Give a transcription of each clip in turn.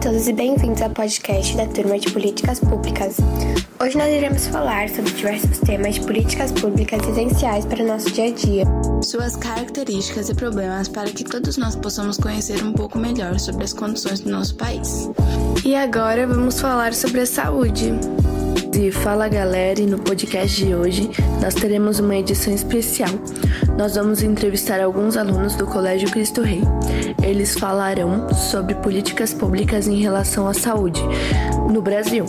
todos e bem-vindos ao podcast da Turma de Políticas Públicas. Hoje nós iremos falar sobre diversos temas de políticas públicas essenciais para o nosso dia a dia. Suas características e problemas para que todos nós possamos conhecer um pouco melhor sobre as condições do nosso país. E agora vamos falar sobre a saúde. Fala galera, e no podcast de hoje nós teremos uma edição especial. Nós vamos entrevistar alguns alunos do Colégio Cristo Rei. Eles falarão sobre políticas públicas em relação à saúde no Brasil.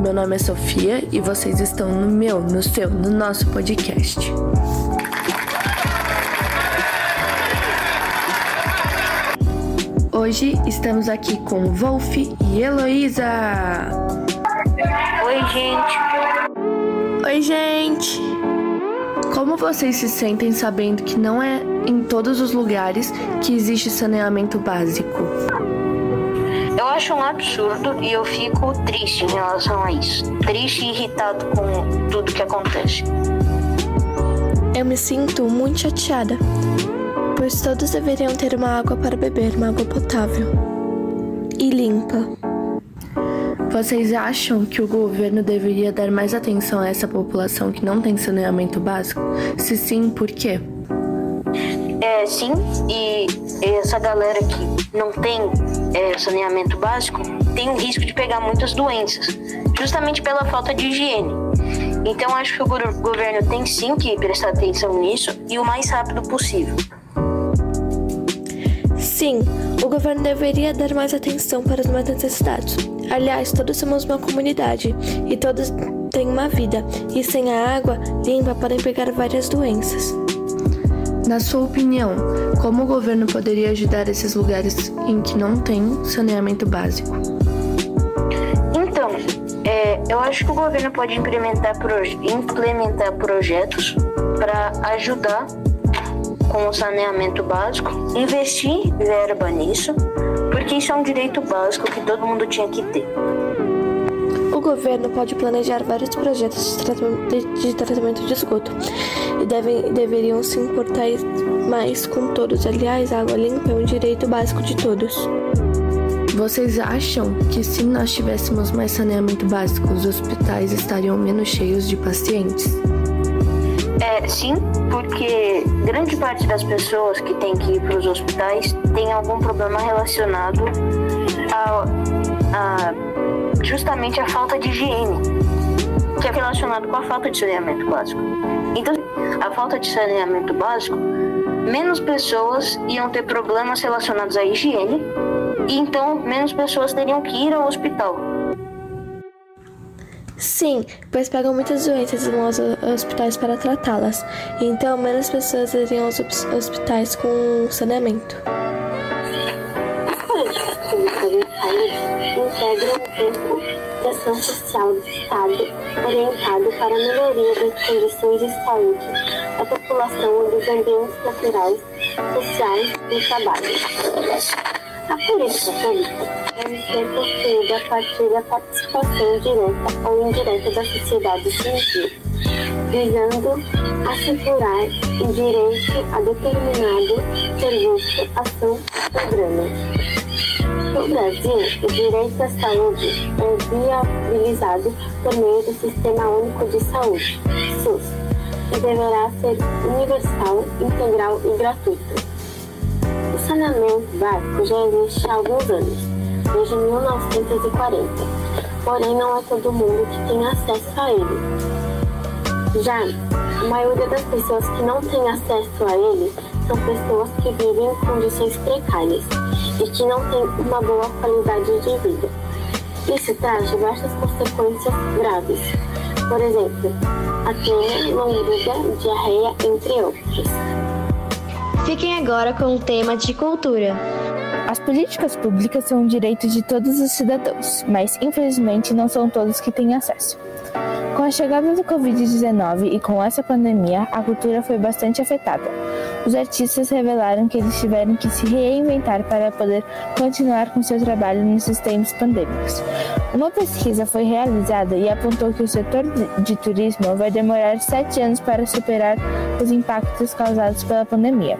Meu nome é Sofia e vocês estão no meu, no seu, no nosso podcast. Hoje estamos aqui com Wolf e Heloísa. Oi, gente. Oi, gente. Como vocês se sentem sabendo que não é em todos os lugares que existe saneamento básico? Eu acho um absurdo e eu fico triste em relação a isso. Triste e irritado com tudo que acontece. Eu me sinto muito chateada, pois todos deveriam ter uma água para beber, uma água potável e limpa. Vocês acham que o governo deveria dar mais atenção a essa população que não tem saneamento básico? Se sim, por quê? É, sim, e essa galera que não tem é, saneamento básico tem o risco de pegar muitas doenças, justamente pela falta de higiene. Então acho que o governo tem sim que prestar atenção nisso e o mais rápido possível. Sim, o governo deveria dar mais atenção para as mais necessidades. Aliás, todos somos uma comunidade e todos têm uma vida, e sem a água limpa podem pegar várias doenças. Na sua opinião, como o governo poderia ajudar esses lugares em que não tem saneamento básico? Então, é, eu acho que o governo pode implementar, proje implementar projetos para ajudar com o saneamento básico, investir verba nisso, porque isso é um direito básico que todo mundo tinha que ter. O governo pode planejar vários projetos de tratamento de, tratamento de esgoto e devem, deveriam se importar mais com todos. Aliás, a água limpa é um direito básico de todos. Vocês acham que se nós tivéssemos mais saneamento básico, os hospitais estariam menos cheios de pacientes? É, sim, porque grande parte das pessoas que tem que ir para os hospitais tem algum problema relacionado a, a justamente a falta de higiene, que é relacionado com a falta de saneamento básico. Então, a falta de saneamento básico, menos pessoas iam ter problemas relacionados à higiene, e então menos pessoas teriam que ir ao hospital. Sim, pois pegam muitas doenças e vão aos hospitais para tratá-las. Então, menos pessoas iriam aos hospitais com saneamento. Integram um campo de ação social do Estado orientado para a melhoria das condições de saúde da população e dos ambientes naturais, sociais e trabalho. A política pública deve ser construída a partir da participação direta ou indireta da sociedade civil, visando assegurar o direito a determinado serviço, ação ou programa. No Brasil, o direito à saúde é viabilizado por meio do Sistema Único de Saúde, SUS, e deverá ser universal, integral e gratuito saneamento básico já existe há alguns anos, desde 1940, porém não é todo mundo que tem acesso a ele. Já a maioria das pessoas que não tem acesso a ele são pessoas que vivem em condições precárias e que não têm uma boa qualidade de vida. Isso traz diversas consequências graves, por exemplo, anemia, lombriga, diarreia, entre outros. Fiquem agora com o tema de cultura. As políticas públicas são um direito de todos os cidadãos, mas infelizmente não são todos que têm acesso. Com a chegada do Covid-19 e com essa pandemia, a cultura foi bastante afetada. Os artistas revelaram que eles tiveram que se reinventar para poder continuar com seu trabalho nesses tempos pandêmicos. Uma pesquisa foi realizada e apontou que o setor de turismo vai demorar sete anos para superar os impactos causados pela pandemia.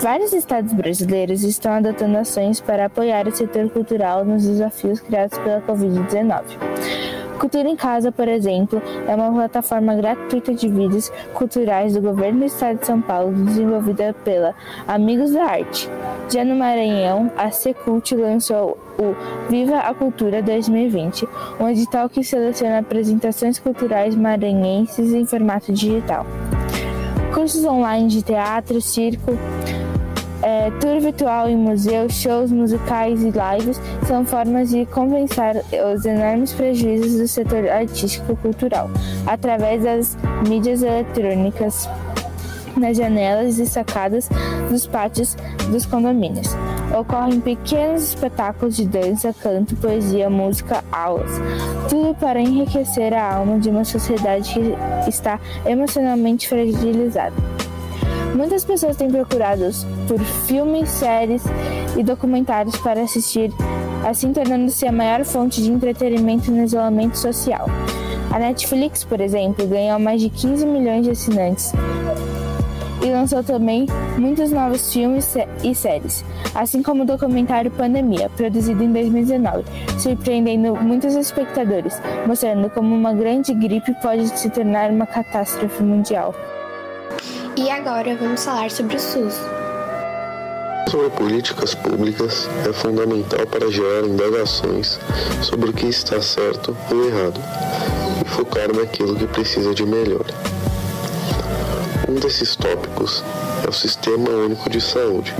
Vários estados brasileiros estão adotando ações para apoiar o setor cultural nos desafios criados pela Covid-19. Cultura em Casa, por exemplo, é uma plataforma gratuita de vídeos culturais do governo do estado de São Paulo, desenvolvida pela Amigos da Arte. Já no Maranhão, a Secult lançou o Viva a Cultura 2020, um edital que seleciona apresentações culturais maranhenses em formato digital. Cursos online de teatro, circo, é, tour virtual em museus, shows musicais e lives são formas de compensar os enormes prejuízos do setor artístico-cultural através das mídias eletrônicas nas janelas e sacadas dos pátios dos condomínios. Ocorrem pequenos espetáculos de dança, canto, poesia, música, aulas. Tudo para enriquecer a alma de uma sociedade que está emocionalmente fragilizada. Muitas pessoas têm procurado por filmes, séries e documentários para assistir, assim tornando-se a maior fonte de entretenimento no isolamento social. A Netflix, por exemplo, ganhou mais de 15 milhões de assinantes e lançou também muitos novos filmes e séries, assim como o documentário Pandemia, produzido em 2019, surpreendendo muitos espectadores, mostrando como uma grande gripe pode se tornar uma catástrofe mundial. E agora vamos falar sobre o SUS. Sobre políticas públicas é fundamental para gerar indagações sobre o que está certo ou errado e focar naquilo que precisa de melhor. Um desses tópicos é o Sistema Único de Saúde,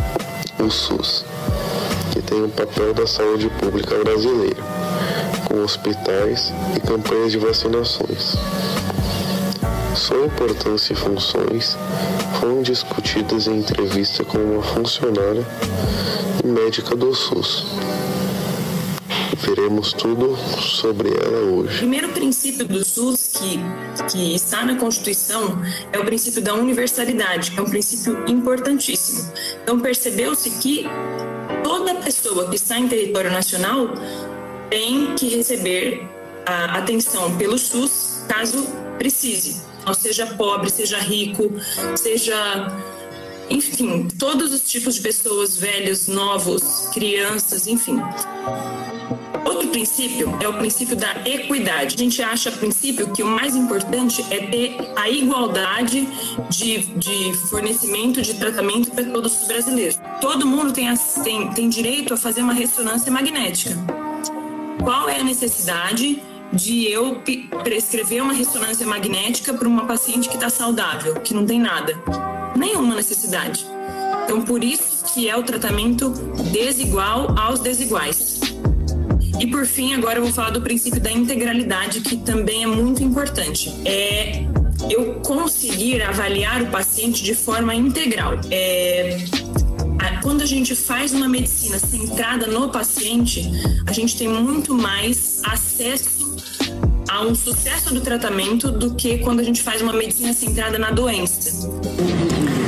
o SUS, que tem o um papel da saúde pública brasileira, com hospitais e campanhas de vacinações. Sua importância e funções foram discutidas em entrevista com uma funcionária e médica do SUS. Veremos tudo sobre ela hoje. O primeiro princípio do SUS que, que está na Constituição é o princípio da universalidade, que é um princípio importantíssimo. Então, percebeu-se que toda pessoa que está em território nacional tem que receber a atenção pelo SUS caso precise seja pobre, seja rico, seja enfim, todos os tipos de pessoas, velhos, novos, crianças, enfim. Outro princípio é o princípio da equidade. A gente acha, a princípio, que o mais importante é ter a igualdade de, de fornecimento de tratamento para todos os brasileiros. Todo mundo tem, tem, tem direito a fazer uma ressonância magnética. Qual é a necessidade? De eu prescrever uma ressonância magnética para uma paciente que está saudável, que não tem nada, nenhuma necessidade. Então, por isso que é o tratamento desigual aos desiguais. E por fim, agora eu vou falar do princípio da integralidade, que também é muito importante. É eu conseguir avaliar o paciente de forma integral. É, quando a gente faz uma medicina centrada no paciente, a gente tem muito mais acesso a um sucesso do tratamento do que quando a gente faz uma medicina centrada na doença.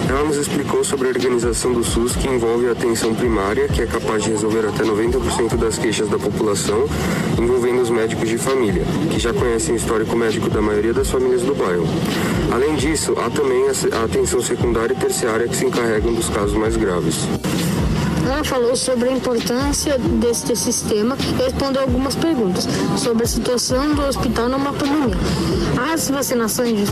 Ela nos explicou sobre a organização do SUS que envolve a atenção primária, que é capaz de resolver até 90% das queixas da população, envolvendo os médicos de família, que já conhecem o histórico médico da maioria das famílias do bairro. Além disso, há também a atenção secundária e terciária que se encarregam dos casos mais graves. Falou sobre a importância deste sistema e respondeu algumas perguntas sobre a situação do hospital numa pandemia. As vacinações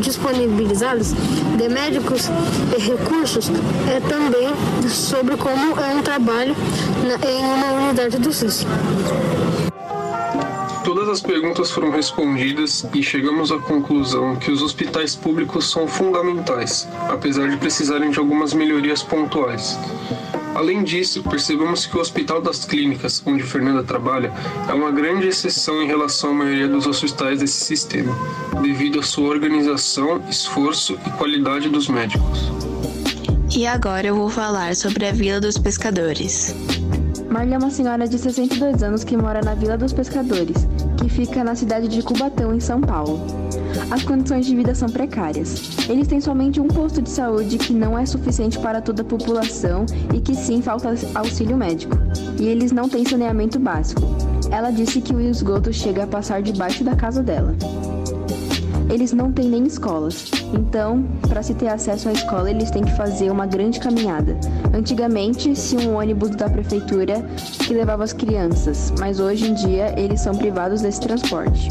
disponibilizadas de médicos e recursos é também sobre como é um trabalho em uma unidade do SUS. Todas as perguntas foram respondidas e chegamos à conclusão que os hospitais públicos são fundamentais, apesar de precisarem de algumas melhorias pontuais. Além disso, percebemos que o Hospital das Clínicas, onde Fernanda trabalha, é uma grande exceção em relação à maioria dos hospitais desse sistema, devido à sua organização, esforço e qualidade dos médicos. E agora eu vou falar sobre a Vila dos Pescadores. Marlia é uma senhora de 62 anos que mora na Vila dos Pescadores, que fica na cidade de Cubatão, em São Paulo. As condições de vida são precárias. Eles têm somente um posto de saúde que não é suficiente para toda a população e que sim falta auxílio médico. E eles não têm saneamento básico. Ela disse que o esgoto chega a passar debaixo da casa dela. Eles não têm nem escolas. Então, para se ter acesso à escola, eles têm que fazer uma grande caminhada. Antigamente, se um ônibus da prefeitura que levava as crianças, mas hoje em dia eles são privados desse transporte.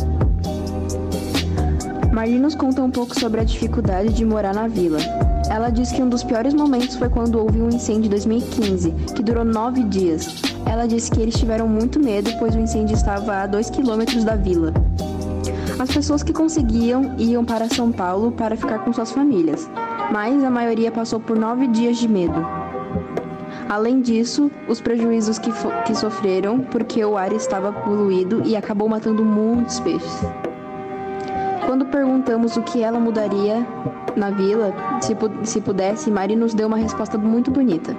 Marli nos conta um pouco sobre a dificuldade de morar na vila. Ela diz que um dos piores momentos foi quando houve um incêndio em 2015, que durou nove dias. Ela disse que eles tiveram muito medo, pois o incêndio estava a dois quilômetros da vila. As pessoas que conseguiam iam para São Paulo para ficar com suas famílias, mas a maioria passou por nove dias de medo. Além disso, os prejuízos que, que sofreram porque o ar estava poluído e acabou matando muitos peixes. Quando perguntamos o que ela mudaria na vila, se, se pudesse, Mari nos deu uma resposta muito bonita.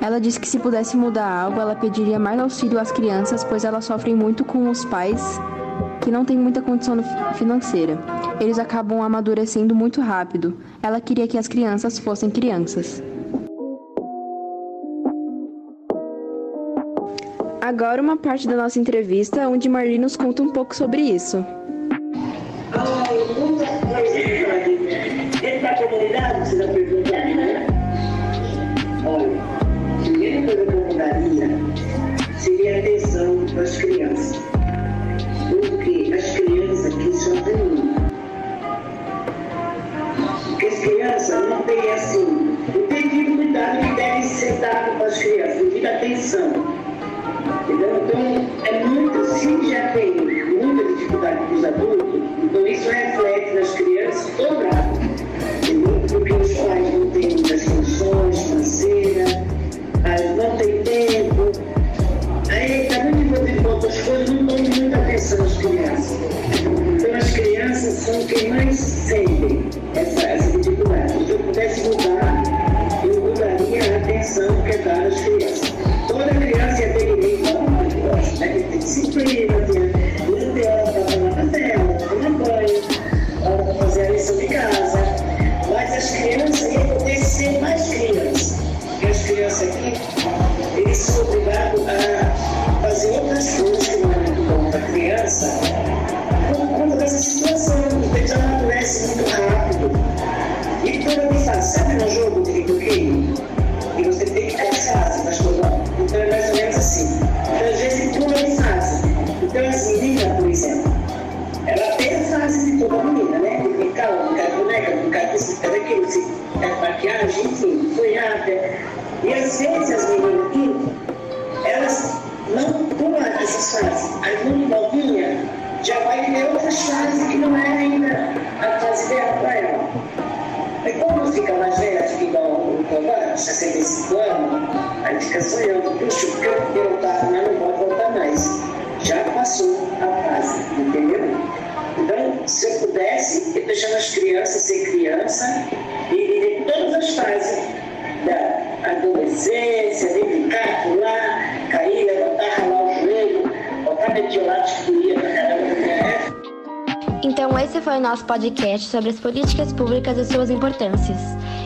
Ela disse que se pudesse mudar algo, ela pediria mais auxílio às crianças, pois elas sofrem muito com os pais que não têm muita condição financeira. Eles acabam amadurecendo muito rápido. Ela queria que as crianças fossem crianças. Agora uma parte da nossa entrevista onde Marli nos conta um pouco sobre isso. Olha, que eu seria a atenção das crianças. Têm assim, o devido cuidado que deve ser dado para as crianças, devido atenção. Dessa situação, porque eles amadurecem muito rápido. E toda vez faz, sabe no jogo de videogame? E você tem que passar, mas não. Então é mais ou menos assim. Então às vezes pula de fase. Então assim, Lina, por exemplo, ela tem a fase de toda menina, né? De brincar, brincar boneca, brincar disso, brincar daquilo, se é maquiagem, enfim, sonhada. E às vezes viver outras fases que não é ainda a fase para ela. Aí quando fica mais velha, que igual o agora, 65 anos, aí fica sonhando, puxa, porque eu, eu tava, mas não pode voltar mais. Já passou a fase, entendeu? Então, se eu pudesse, eu deixava as crianças ser criança e foi o nosso podcast sobre as políticas públicas e suas importâncias.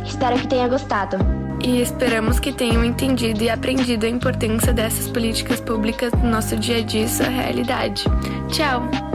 Espero que tenha gostado. E esperamos que tenham entendido e aprendido a importância dessas políticas públicas no nosso dia a dia e sua realidade. Tchau!